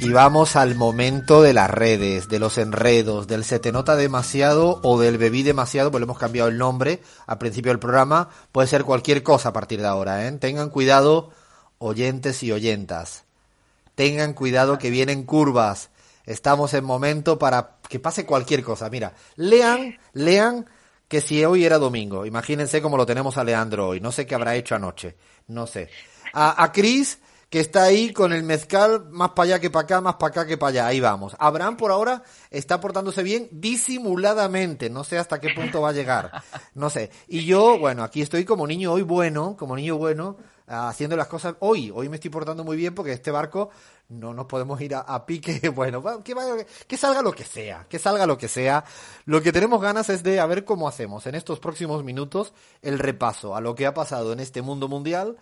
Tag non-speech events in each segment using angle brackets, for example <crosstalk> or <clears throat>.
Y vamos al momento de las redes, de los enredos, del se te nota demasiado o del bebí demasiado, pues le hemos cambiado el nombre al principio del programa. Puede ser cualquier cosa a partir de ahora, ¿eh? Tengan cuidado, oyentes y oyentas. Tengan cuidado que vienen curvas. Estamos en momento para que pase cualquier cosa. Mira, lean, lean que si hoy era domingo, imagínense cómo lo tenemos a Leandro hoy. No sé qué habrá hecho anoche. No sé. A, a Cris que está ahí con el mezcal más para allá que para acá, más para acá que para allá. Ahí vamos. Abraham por ahora está portándose bien disimuladamente. No sé hasta qué punto va a llegar. No sé. Y yo, bueno, aquí estoy como niño hoy bueno, como niño bueno, haciendo las cosas hoy. Hoy me estoy portando muy bien porque este barco no nos podemos ir a, pique. <laughs> Bueno, que, que salga lo que sea, que salga lo que sea. Lo que tenemos ganas es de a ver cómo hacemos en estos próximos minutos el repaso a lo que ha pasado en este mundo mundial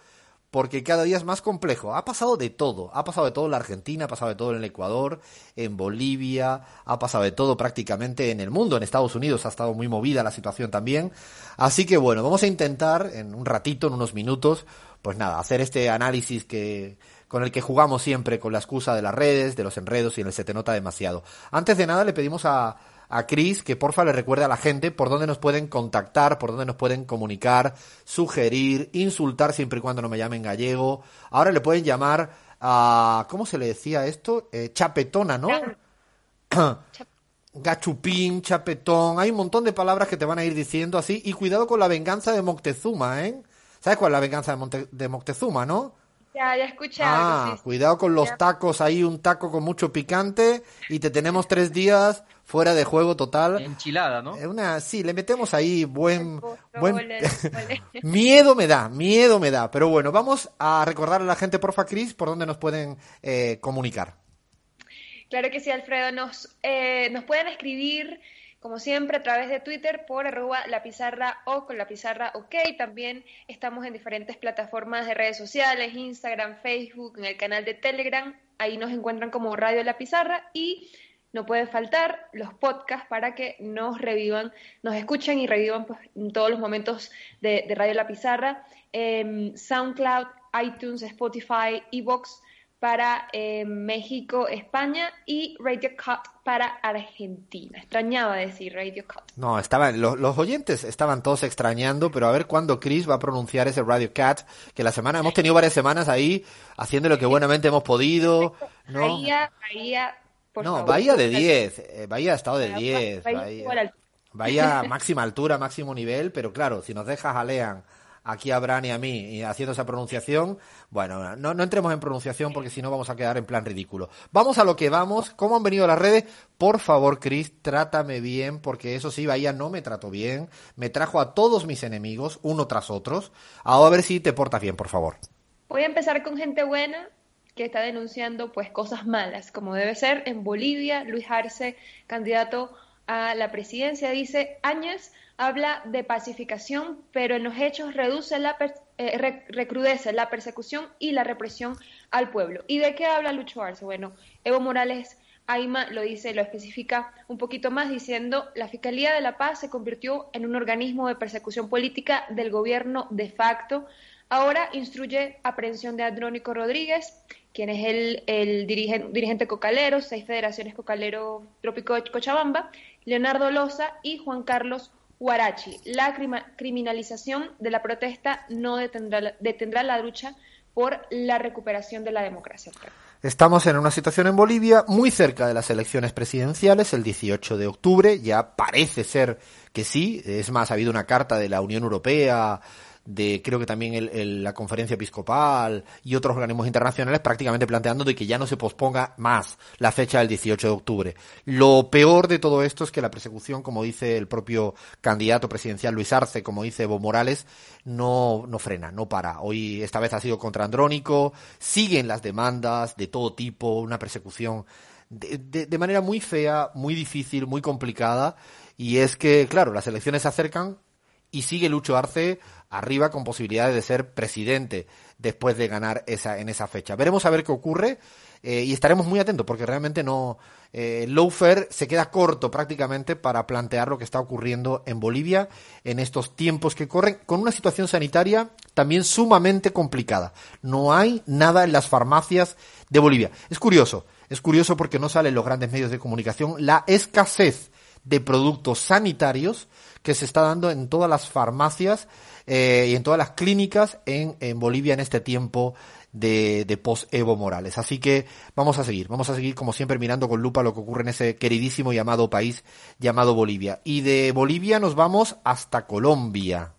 porque cada día es más complejo. Ha pasado de todo, ha pasado de todo en la Argentina, ha pasado de todo en el Ecuador, en Bolivia, ha pasado de todo prácticamente en el mundo, en Estados Unidos ha estado muy movida la situación también. Así que bueno, vamos a intentar en un ratito, en unos minutos, pues nada, hacer este análisis que con el que jugamos siempre con la excusa de las redes, de los enredos y en el se te nota demasiado. Antes de nada le pedimos a a Chris que porfa le recuerde a la gente por dónde nos pueden contactar, por dónde nos pueden comunicar, sugerir, insultar siempre y cuando no me llamen gallego. Ahora le pueden llamar a, ¿cómo se le decía esto? Eh, chapetona, ¿no? <clears throat> Gachupín, chapetón, hay un montón de palabras que te van a ir diciendo así. Y cuidado con la venganza de Moctezuma, ¿eh? ¿Sabes cuál es la venganza de, de Moctezuma, no? Ya, ya. Ah, cuidado con los tacos ahí, un taco con mucho picante y te tenemos tres días fuera de juego total. Enchilada, ¿no? Una, sí, le metemos ahí buen, buen... <laughs> miedo me da, miedo me da. Pero bueno, vamos a recordar a la gente, porfa, Cris, por dónde nos pueden eh, comunicar. Claro que sí, Alfredo. Nos, eh, nos pueden escribir, como siempre, a través de Twitter por arroba la pizarra o con la pizarra ok. También estamos en diferentes plataformas de redes sociales, Instagram, Facebook, en el canal de Telegram. Ahí nos encuentran como Radio La Pizarra y no puede faltar los podcasts para que nos revivan, nos escuchen y revivan pues, en todos los momentos de, Radio La Pizarra. Em, SoundCloud, iTunes, Spotify, Evox para em, México, España y Radio Cut para Argentina. Extrañaba decir Radio Cut. No, estaban, los, los oyentes estaban todos extrañando, pero a ver cuándo Chris va a pronunciar ese Radio Cat, que la semana, hemos tenido varias semanas ahí haciendo lo que buenamente hemos podido. ¿no? no, Bahía de 10, eh, Bahía ha estado de 10, Bahía, máxima altura, máximo nivel, pero claro, si nos dejas a Lean, aquí a Bran a mí haciendo esa pronunciación, bueno, no, no entremos en pronunciación porque si no vamos a quedar en plan ridículo. Vamos a lo que vamos, ¿cómo han venido las redes? Por favor, Chris, trátame bien, porque eso sí, Bahía no me trató bien, me trajo a todos mis enemigos, uno tras otros. Ahora a ver si te portas bien, por favor. Voy a empezar con gente buena que está denunciando pues cosas malas, como debe ser en Bolivia, Luis Arce, candidato a la presidencia, dice, Áñez habla de pacificación, pero en los hechos reduce la eh, recrudece la persecución y la represión al pueblo. ¿Y de qué habla Lucho Arce? Bueno, Evo Morales Aima lo dice, lo especifica un poquito más diciendo, la Fiscalía de la Paz se convirtió en un organismo de persecución política del gobierno de facto. Ahora instruye aprehensión de Andrónico Rodríguez, quien es el, dirigente, dirigente cocalero, seis federaciones cocalero trópico de Cochabamba, Leonardo Loza y Juan Carlos Huarachi. La criminalización de la protesta no detendrá, detendrá la lucha por la recuperación de la democracia. Estamos en una situación en Bolivia muy cerca de las elecciones presidenciales, el 18 de octubre, ya parece ser que sí, es más, ha habido una carta de la Unión Europea de creo que también la conferencia episcopal y otros organismos internacionales prácticamente planteando de que ya no se posponga más la fecha del 18 de octubre. Lo peor de todo esto es que la persecución, como dice el propio candidato presidencial Luis Arce, como dice Evo Morales, no, no frena, no para. Hoy esta vez ha sido contra Andrónico, siguen las demandas de todo tipo, una persecución de, de, manera muy fea, muy difícil, muy complicada. Y es que, claro, las elecciones se acercan y sigue Lucho Arce arriba con posibilidades de ser presidente después de ganar esa, en esa fecha. Veremos a ver qué ocurre eh, y estaremos muy atentos porque realmente no. Eh, Lowfer se queda corto prácticamente para plantear lo que está ocurriendo en Bolivia en estos tiempos que corren, con una situación sanitaria también sumamente complicada. No hay nada en las farmacias de Bolivia. Es curioso, es curioso porque no salen los grandes medios de comunicación la escasez de productos sanitarios que se está dando en todas las farmacias eh, y en todas las clínicas en, Bolivia en este tiempo de, post-Evo Morales. Así que vamos a seguir, vamos a seguir como siempre mirando con lupa lo que ocurre en ese queridísimo y amado país llamado Bolivia. Y de Bolivia nos vamos hasta Colombia.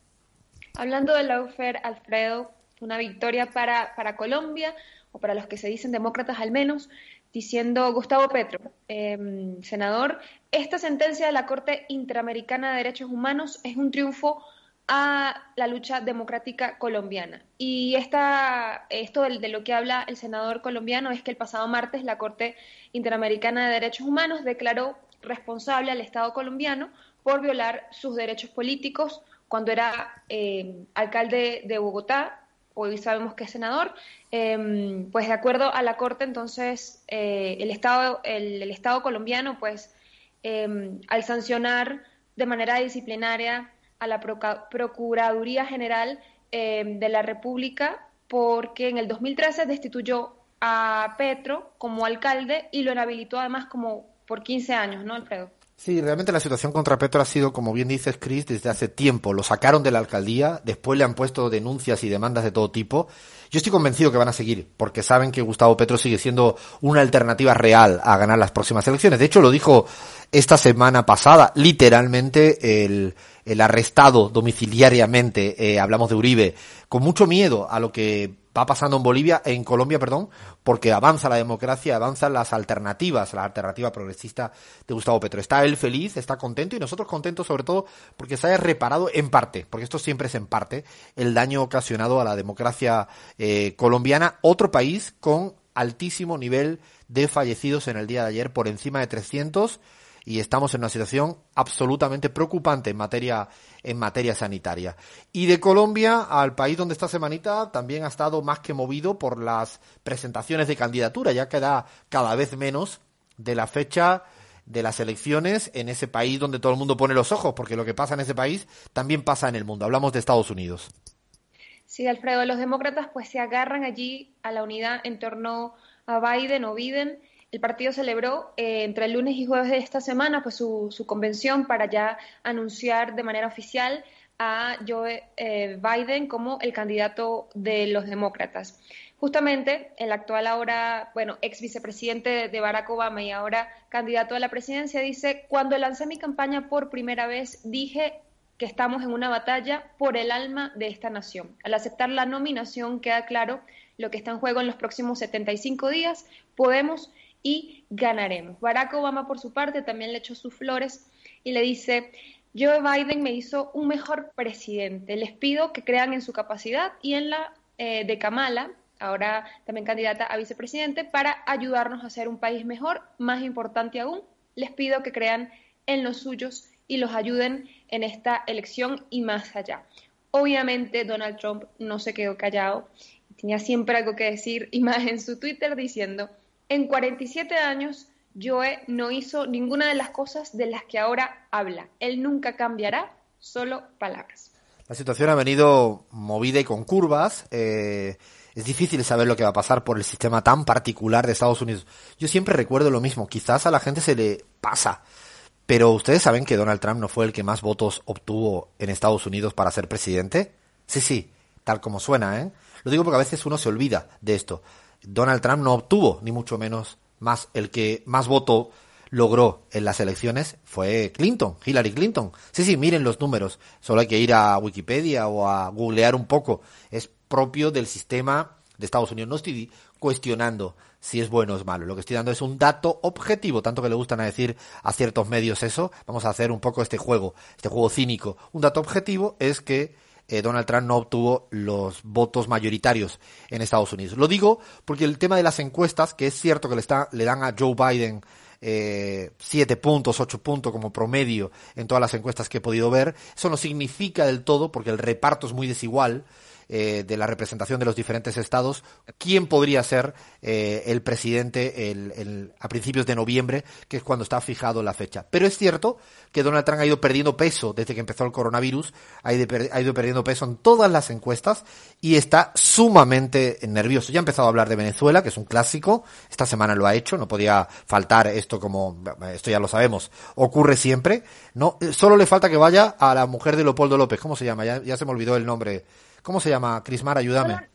Hablando de la Alfredo, una victoria para, para Colombia, o para los que se dicen demócratas al menos, diciendo Gustavo Petro, em, senador, esta sentencia de la Corte Interamericana de Derechos Humanos es un triunfo a la lucha democrática colombiana. Y esta, esto de, de, lo que habla el senador colombiano es que el pasado martes la Corte Interamericana de Derechos Humanos declaró responsable al Estado colombiano por violar sus derechos políticos cuando era eh, alcalde de Bogotá, hoy sabemos que es senador, eh, pues de acuerdo a la Corte, entonces eh, el, Estado, el, Estado colombiano, pues em, al sancionar de manera disciplinaria a la Procuraduría General eh, de la República porque en el 2013 destituyó a Petro como alcalde y lo inhabilitó además como por 15 años, ¿no, Alfredo? Sí, realmente la situación contra Petro ha sido, como bien dices, Chris, desde hace tiempo. Lo sacaron de la alcaldía, después le han puesto denuncias y demandas de todo tipo. Yo estoy convencido que van a seguir, porque saben que Gustavo Petro sigue siendo una alternativa real a ganar las próximas elecciones. De hecho, lo dijo esta semana pasada, literalmente, el, el arrestado domiciliariamente, eh, hablamos de Uribe, con mucho miedo a lo que va pasando en Bolivia, en Colombia, perdón, porque avanza la democracia, avanzan las alternativas, la alternativa progresista de Gustavo Petro. Está él feliz, está contento y nosotros contentos sobre todo porque se haya reparado en parte, porque esto siempre es en parte, el daño ocasionado a la democracia eh, colombiana, otro país con altísimo nivel de fallecidos en el día de ayer, por encima de 300 y estamos en una situación absolutamente preocupante en materia en materia sanitaria. Y de Colombia al país donde esta semanita también ha estado más que movido por las presentaciones de candidatura, ya queda cada vez menos de la fecha de las elecciones en ese país donde todo el mundo pone los ojos, porque lo que pasa en ese país también pasa en el mundo. Hablamos de Estados Unidos. Sí, Alfredo, los demócratas pues se agarran allí a la unidad en torno a Biden o Biden el partido celebró eh, entre el lunes y jueves de esta semana pues, su, su, convención para ya anunciar de manera oficial a Joe eh, Biden como el candidato de los demócratas. Justamente el actual ahora, bueno, ex vicepresidente de Barack Obama y ahora candidato a la presidencia dice, cuando lancé mi campaña por primera vez dije que estamos en una batalla por el alma de esta nación. Al aceptar la nominación queda claro lo que está en juego en los próximos 75 días. Podemos y ganaremos. Barack Obama, por su parte, también le echó sus flores y le dice, Joe Biden me hizo un mejor presidente. Les pido que crean en su capacidad y en la eh, de Kamala, ahora también candidata a vicepresidente, para ayudarnos a hacer un país mejor. Más importante aún, les pido que crean en los suyos y los ayuden en esta elección y más allá. Obviamente Donald Trump no se quedó callado, tenía siempre algo que decir y más en su Twitter diciendo, en 47 años, Joe no hizo ninguna de las cosas de las que ahora habla. Él nunca cambiará, solo palabras. La situación ha venido movida y con curvas. Eh, es difícil saber lo que va a pasar por el sistema tan particular de Estados Unidos. Yo siempre recuerdo lo mismo. Quizás a la gente se le pasa. Pero ustedes saben que Donald Trump no fue el que más votos obtuvo en Estados Unidos para ser presidente. Sí, sí, tal como suena, ¿eh? Lo digo porque a veces uno se olvida de esto. Donald Trump no obtuvo, ni mucho menos, más el que más voto logró en las elecciones fue Clinton, Hillary Clinton. Sí, sí, miren los números. Solo hay que ir a Wikipedia o a googlear un poco. Es propio del sistema de Estados Unidos. No estoy cuestionando si es bueno o es malo. Lo que estoy dando es un dato objetivo, tanto que le gustan a decir a ciertos medios eso. Vamos a hacer un poco este juego, este juego cínico. Un dato objetivo es que eh, Donald Trump no obtuvo los votos mayoritarios en Estados Unidos. Lo digo porque el tema de las encuestas, que es cierto que le, le dan a Joe Biden eh, siete puntos, ocho puntos como promedio en todas las encuestas que he podido ver, eso no significa del todo, porque el reparto es muy desigual, eh, de la representación de los diferentes estados, quién podría ser eh, el presidente el, a principios de noviembre, que es cuando está fijado la fecha. Pero es cierto que Donald Trump ha ido perdiendo peso desde que empezó el coronavirus, ha ido, ha ido perdiendo peso en todas las encuestas y está sumamente nervioso. Ya ha empezado a hablar de Venezuela, que es un clásico, esta semana lo ha hecho, no podía faltar esto como, esto ya lo sabemos, ocurre siempre, no, solo le falta que vaya a la mujer de Leopoldo López, ¿cómo se llama? Ya, ya se me olvidó el nombre ¿Cómo se llama? Crismar, ayúdame.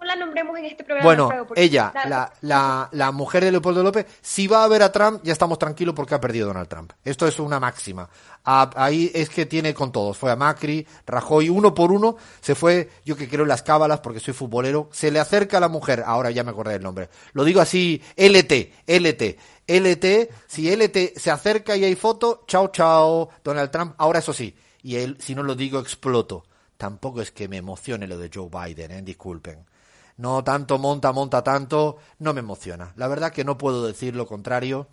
No la, nombremos en este programa. Bueno, ella, la, la, la, mujer de Leopoldo López, si va a ver a Trump, ya estamos tranquilos porque ha perdido Donald Trump. Esto es una máxima. ahí es que tiene con todos. Fue a Macri, Rajoy, uno por uno, se fue, yo que creo en las cábalas porque soy futbolero, se le acerca a la mujer, ahora ya me acordé del nombre. Lo digo así, LT, LT. LT, si LT se acerca y hay foto, chao, chao, Donald Trump. Ahora eso sí, y él, si no lo digo, exploto tampoco es que me emocione lo de Joe Biden, ¿eh? disculpen. No tanto monta, monta tanto, no me emociona. La verdad que no puedo decir lo contrario,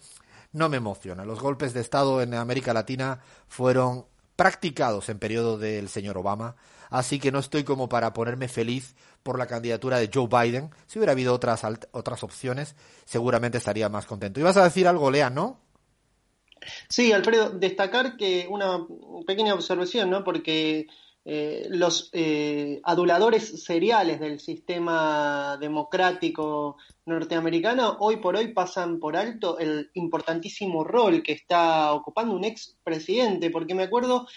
no me emociona. Los golpes de Estado en América Latina fueron practicados en periodo del señor Obama, así que no estoy como para ponerme feliz por la candidatura de Joe Biden. Si hubiera habido otras, otras opciones, seguramente estaría más contento. ¿Ibas a decir algo, Lea, no? Sí, Alfredo, destacar que una pequeña observación, ¿no? Porque eh, los eh, aduladores seriales del sistema democrático norteamericano hoy por hoy pasan por alto el importantísimo rol que está ocupando un ex presidente, porque me acuerdo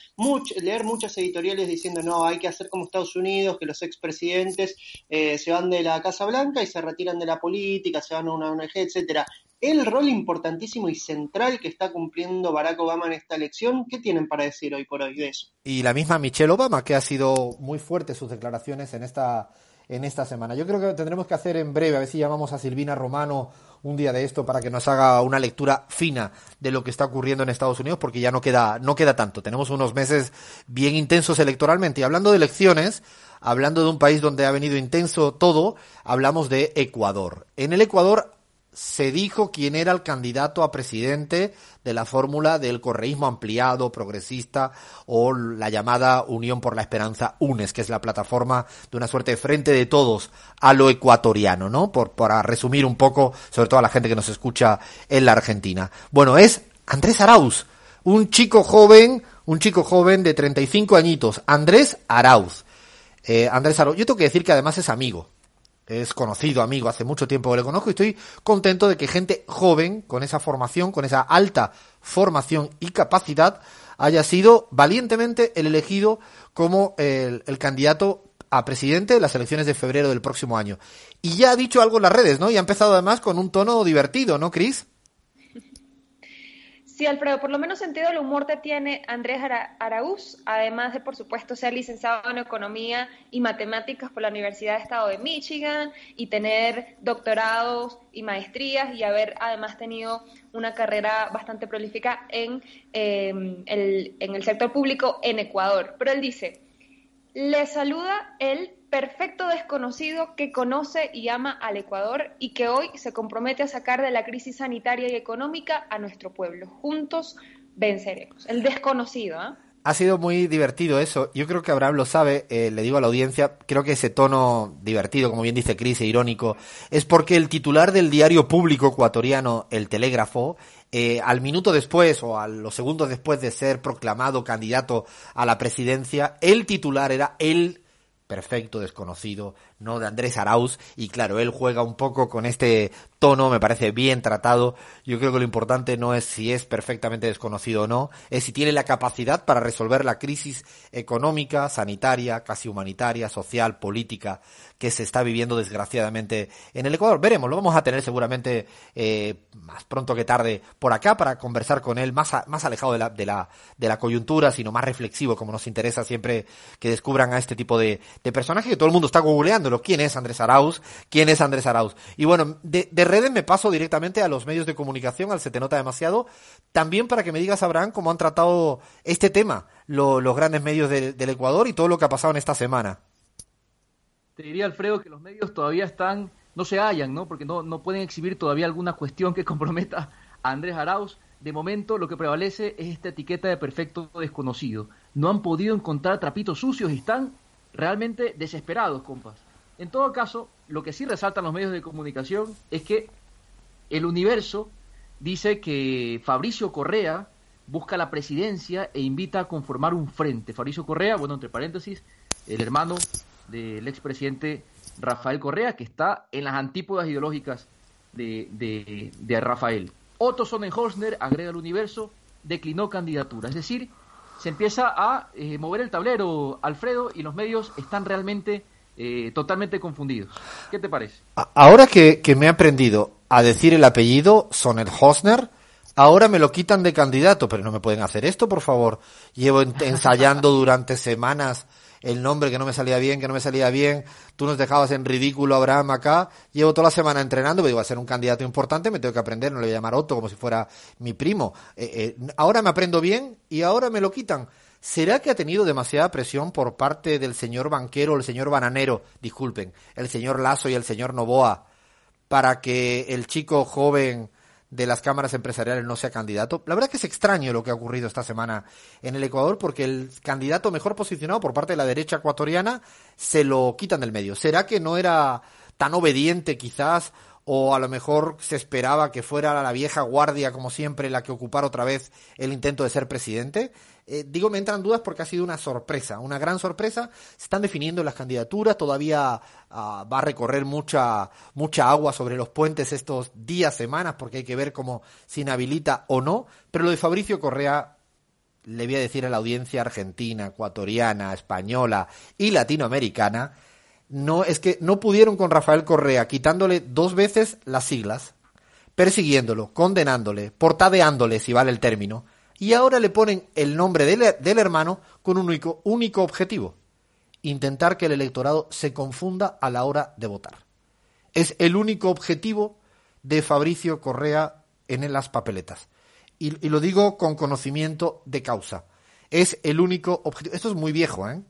leer muchas editoriales diciendo no, hay que hacer como Estados Unidos, que los expresidentes eh, se van de la Casa Blanca y se retiran de la política, se van a una ONG, etcétera el rol importantísimo y central que está cumpliendo Barack Obama en esta elección. ¿Qué tienen para decir hoy por hoy de eso? Y la misma Michelle Obama, que ha sido muy fuerte sus declaraciones en esta, en esta semana. Yo creo que tendremos que hacer en breve, a ver si llamamos a Silvina Romano un día de esto para que nos haga una lectura fina de lo que está ocurriendo en Estados Unidos, porque ya no queda, no queda tanto. Tenemos unos meses bien intensos electoralmente. Y hablando de elecciones, hablando de un país donde ha venido intenso todo, hablamos de Ecuador. En el Ecuador se dijo quién era el candidato a presidente de la fórmula del correísmo ampliado, progresista o la llamada Unión por la Esperanza UNES, que es la plataforma de una suerte de frente de todos a lo ecuatoriano, ¿no? Por, para resumir un poco, sobre todo a la gente que nos escucha en la Argentina. Bueno, es Andrés Arauz, un chico joven, un chico joven de 35 añitos, Andrés Arauz. Eh, Andrés Arauz, yo tengo que decir que además es amigo, es conocido, amigo, hace mucho tiempo que le conozco y estoy contento de que gente joven, con esa formación, con esa alta formación y capacidad, haya sido valientemente el elegido como el, el candidato a presidente de las elecciones de febrero del próximo año. Y ya ha dicho algo en las redes, ¿no? Y ha empezado además con un tono divertido, ¿no, Cris? Sí, Alfredo, por lo menos sentido del humor te tiene Andrés Araúz, además de, por supuesto, ser licenciado en Economía y Matemáticas por la Universidad de Estado de Michigan y tener doctorados y maestrías y haber además tenido una carrera bastante prolífica en, em, el, en el sector público en Ecuador. Pero él dice, le saluda el perfecto desconocido que conoce y ama al Ecuador y que hoy se compromete a sacar de la crisis sanitaria y económica a nuestro pueblo. Juntos venceremos. El desconocido, ¿ah? Ha sido muy divertido eso. Yo creo que Abraham lo sabe, eh, le digo a la audiencia, creo que ese tono divertido, como bien dice Cris, e irónico, es porque el titular del diario público ecuatoriano, El Telégrafo, eh, al minuto después o a los segundos después de ser proclamado candidato a la presidencia, el titular era el perfecto desconocido, no de Andrés Arauz, y claro, él juega un poco con este tono, me parece bien tratado. Yo creo que lo importante no es si es perfectamente desconocido o no, es si tiene la capacidad para resolver la crisis económica, sanitaria, casi humanitaria, social, política que se está viviendo desgraciadamente en el Ecuador. Veremos, lo vamos a tener seguramente eh, más pronto que tarde por acá para conversar con él, más, más alejado de la, de, la, de la coyuntura, sino más reflexivo, como nos interesa siempre que descubran a este tipo de, de personajes que todo el mundo está googleándolo. ¿Quién es Andrés Arauz? ¿Quién es Andrés Arauz? Y bueno, de, de redes me paso directamente a los medios de comunicación, al Se Te Nota Demasiado, también para que me digas, Abraham, cómo han tratado este tema los grandes medios del Ecuador y todo lo que ha pasado en esta semana. Te diría, Alfredo, que los medios todavía están, no se hallan, ¿no? Porque no, no pueden exhibir todavía alguna cuestión que <laughs> comprometa a Andrés Arauz. De momento, lo que prevalece es esta etiqueta de perfecto desconocido. No han podido encontrar trapitos sucios y están realmente desesperados, compas. En todo caso, lo que sí resaltan los medios de comunicación es que el universo dice que Fabricio Correa busca la presidencia e invita a conformar un frente. Fabricio Correa, bueno, entre paréntesis, el hermano del expresidente Rafael Correa, que está en las antípodas ideológicas de, de, Rafael. Otto Sonnenholzner, agrega al universo, declinó candidatura. Es decir, se empieza a eh, mover el tablero, Alfredo, y los medios están realmente eh, totalmente confundidos. ¿Qué te parece? Ahora que, que me he aprendido a decir el apellido Sonnenholzner, ahora me lo quitan de candidato, pero no me pueden hacer esto, por favor. Llevo ensayando durante semanas el nombre que no me salía bien, que no me salía bien, tú nos dejabas en ridículo Abraham acá, llevo toda la semana entrenando, me digo, a ser un candidato importante, me tengo que aprender, no le voy a llamar Otto como si fuera mi primo. Eh, eh, ahora me aprendo bien y ahora me lo quitan. ¿Será que ha tenido demasiada presión por parte del señor banquero, el señor bananero, disculpen, el señor Lazo y el señor Novoa, para que el chico joven de las cámaras empresariales no sea candidato. La verdad es que es extraño lo que ha ocurrido esta semana en el Ecuador porque el candidato mejor posicionado por parte de la derecha ecuatoriana se lo quitan del medio. ¿Será que no era tan obediente quizás o a lo mejor se esperaba que fuera la vieja guardia como siempre la que ocupara otra vez el intento de ser presidente? Eh, digo, me entran dudas porque ha sido una sorpresa, una gran sorpresa. Se están definiendo las candidaturas, todavía ah, va a recorrer mucha, mucha agua sobre los puentes estos días, semanas, porque hay que ver cómo se inhabilita o no. Pero lo de Fabricio Correa, le voy a decir a la audiencia argentina, ecuatoriana, española y latinoamericana, no es que no pudieron con Rafael Correa quitándole dos veces las siglas, persiguiéndolo, condenándole, portadeándole, si vale el término, y ahora le ponen el nombre del, hermano con un único, único objetivo, intentar que el electorado se confunda a la hora de votar. Es el único objetivo de Fabricio Correa en las papeletas. Y, y, lo digo con conocimiento de causa. Es el único objetivo. Esto es muy viejo, ¿eh?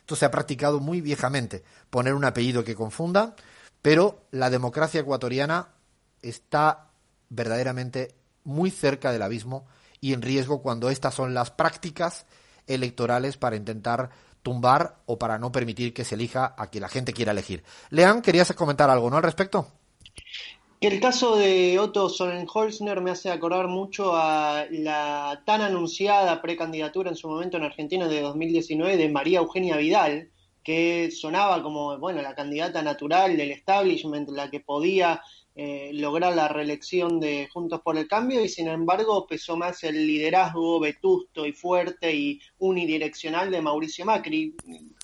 Esto se ha practicado muy viejamente. Poner un apellido que confunda, pero la democracia ecuatoriana está verdaderamente muy cerca del abismo y en riesgo cuando estas son las prácticas electorales para intentar tumbar o para no permitir que se elija a quien la gente quiera elegir. Lean, querías comentar algo, ¿no? Al respecto. El caso de Otto Sonnenholzner me hace acordar mucho a la tan anunciada precandidatura en su momento en Argentina de 2019 de María Eugenia Vidal, que sonaba como, bueno, la candidata natural del establishment, la que podía eh, lograr la reelección de Juntos por el Cambio y sin embargo pesó más el liderazgo vetusto y fuerte y unidireccional de Mauricio Macri.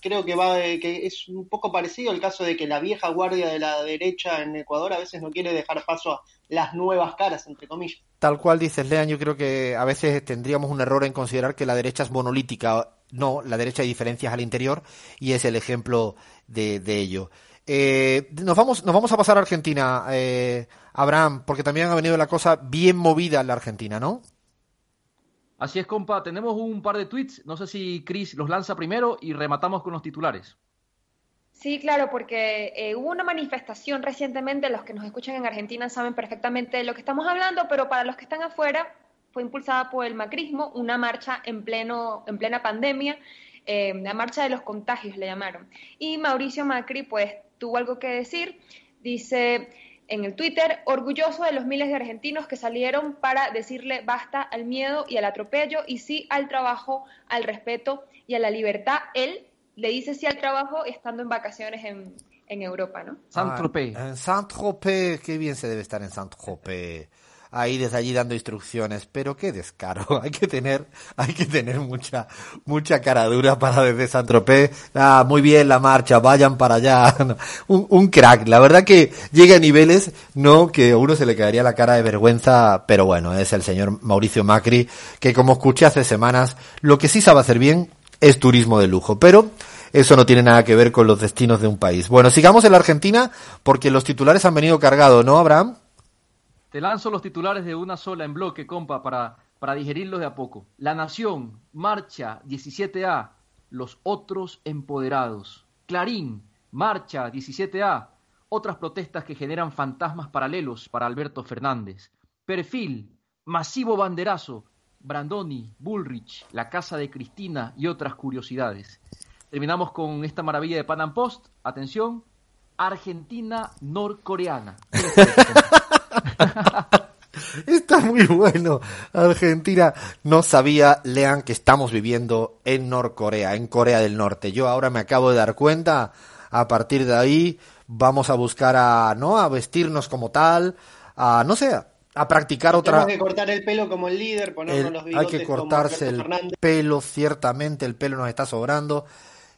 Creo que va que es un poco parecido el caso de que la vieja guardia de la derecha en Ecuador a veces no quiere dejar paso a las nuevas caras, entre comillas. Tal cual dices, Lean, yo creo que a veces tendríamos un error en considerar que la derecha es monolítica. No, la derecha hay diferencias al interior y es el ejemplo de, de ello. Eh, nos, vamos, nos vamos a pasar a Argentina, eh, Abraham, porque también ha venido la cosa bien movida en la Argentina, ¿no? Así es, compa. Tenemos un par de tweets. No sé si Chris los lanza primero y rematamos con los titulares. Sí, claro, porque eh, hubo una manifestación recientemente, los que nos escuchan en Argentina saben perfectamente de lo que estamos hablando, pero para los que están afuera fue impulsada por el macrismo, una marcha en, pleno, en plena pandemia, la marcha de los contagios le llamaron. Y Mauricio Macri, pues tuvo algo que decir. Dice en el Twitter, orgulloso de los miles de argentinos que salieron para decirle basta al miedo y al atropello y sí al trabajo, al respeto y a la libertad. Él le dice sí al trabajo estando en vacaciones en, en Europa, ¿no? Saint-Tropez. Ah, en Saint-Tropez, qué bien se debe estar en Saint-Tropez ahí desde allí dando instrucciones, pero qué descaro, <laughs> hay que tener, hay que tener mucha, mucha cara dura para desde San Tropez, ah, muy bien la marcha, vayan para allá, <laughs> un, un, crack, la verdad que llega a niveles, no, que a uno se le caería la cara de vergüenza, pero bueno, es el señor Mauricio Macri, que como escuché hace semanas, lo que sí sabe hacer bien es turismo de lujo, pero eso no tiene nada que ver con los destinos de un país. Bueno, sigamos en la Argentina, porque los titulares han venido cargados, ¿no, Abraham? Te lanzo los titulares de una sola en bloque, compa, para, para digerirlos de a poco. La Nación, Marcha 17A, los otros empoderados. Clarín, Marcha 17A, otras protestas que generan fantasmas paralelos para Alberto Fernández. Perfil, masivo banderazo, Brandoni, Bullrich, la casa de Cristina y otras curiosidades. Terminamos con esta maravilla de Panam Post. Atención, Argentina norcoreana. <laughs> <laughs> Está muy bueno. Argentina no sabía, lean, que estamos viviendo en Norcorea, en Corea del Norte. Yo ahora me acabo de dar cuenta. A partir de ahí vamos a buscar a, ¿no? A vestirnos como tal, a, no sé, a practicar otra. Tenemos que cortar el pelo como el líder, ponernos los Hay que cortarse el pelo, ciertamente, el pelo nos está sobrando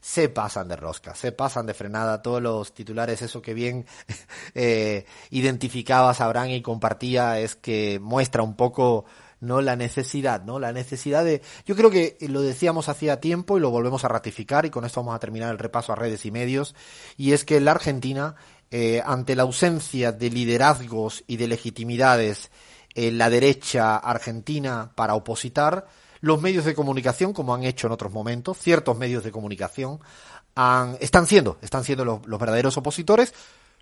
se pasan de rosca, se pasan de frenada todos los titulares, eso que bien <laughs> eh, identificaba Sabrán y compartía es que muestra un poco no la necesidad, ¿no? La necesidad de yo creo que lo decíamos hacía tiempo y lo volvemos a ratificar y con esto vamos a terminar el repaso a redes y medios y es que la Argentina eh, ante la ausencia de liderazgos y de legitimidades en la derecha argentina para opositar los medios de comunicación, como han hecho en otros momentos, ciertos medios de comunicación, han, están siendo, están siendo los, verdaderos opositores,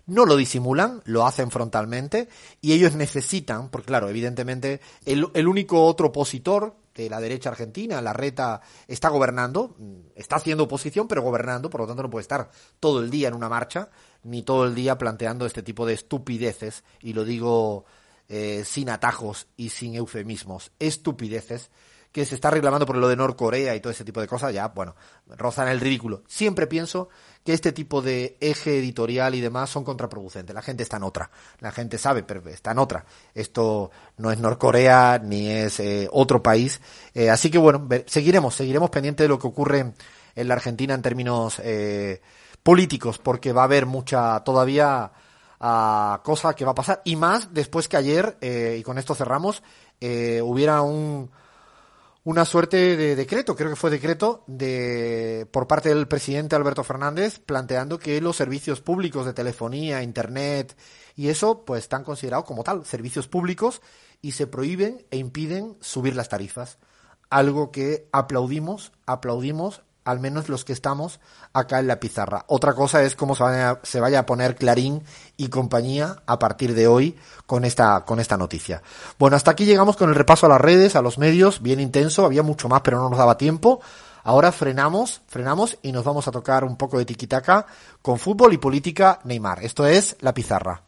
no lo disimulan, lo hacen frontalmente y ellos necesitan, porque claro, evidentemente el, el, único otro opositor de la derecha argentina, la reta, está gobernando, está haciendo oposición, pero gobernando, por lo tanto no puede estar todo el día en una marcha, ni todo el día planteando este tipo de estupideces, y lo digo eh, sin atajos y sin eufemismos, estupideces que se está reclamando por lo de Norcorea y todo ese tipo de cosas, ya, bueno, rozan el ridículo. Siempre pienso que este tipo de eje editorial y demás son contraproducentes. La gente está en otra. La gente sabe, pero está en otra. Esto no es Norcorea ni es eh, otro país. Eh, así que bueno, seguiremos, seguiremos pendientes de lo que ocurre en la Argentina en términos eh, políticos, porque va a haber mucha todavía uh, cosa que va a pasar. Y más después que ayer, y con esto cerramos, hubiera un una suerte de decreto, creo que fue decreto de por parte del presidente Alberto Fernández planteando que los servicios públicos de telefonía, internet y eso pues están considerados como tal, servicios públicos y se prohíben e impiden subir las tarifas. Algo que aplaudimos, aplaudimos al menos los que estamos acá en la pizarra. Otra cosa es cómo se vaya, se vaya a poner Clarín y compañía a partir de hoy con esta, con esta noticia. Bueno, hasta aquí llegamos con el repaso a las redes, a los medios, bien intenso, había mucho más pero no nos daba tiempo. Ahora frenamos, frenamos y nos vamos a tocar un poco de tiquitaca con fútbol y política Neymar. Esto es La Pizarra.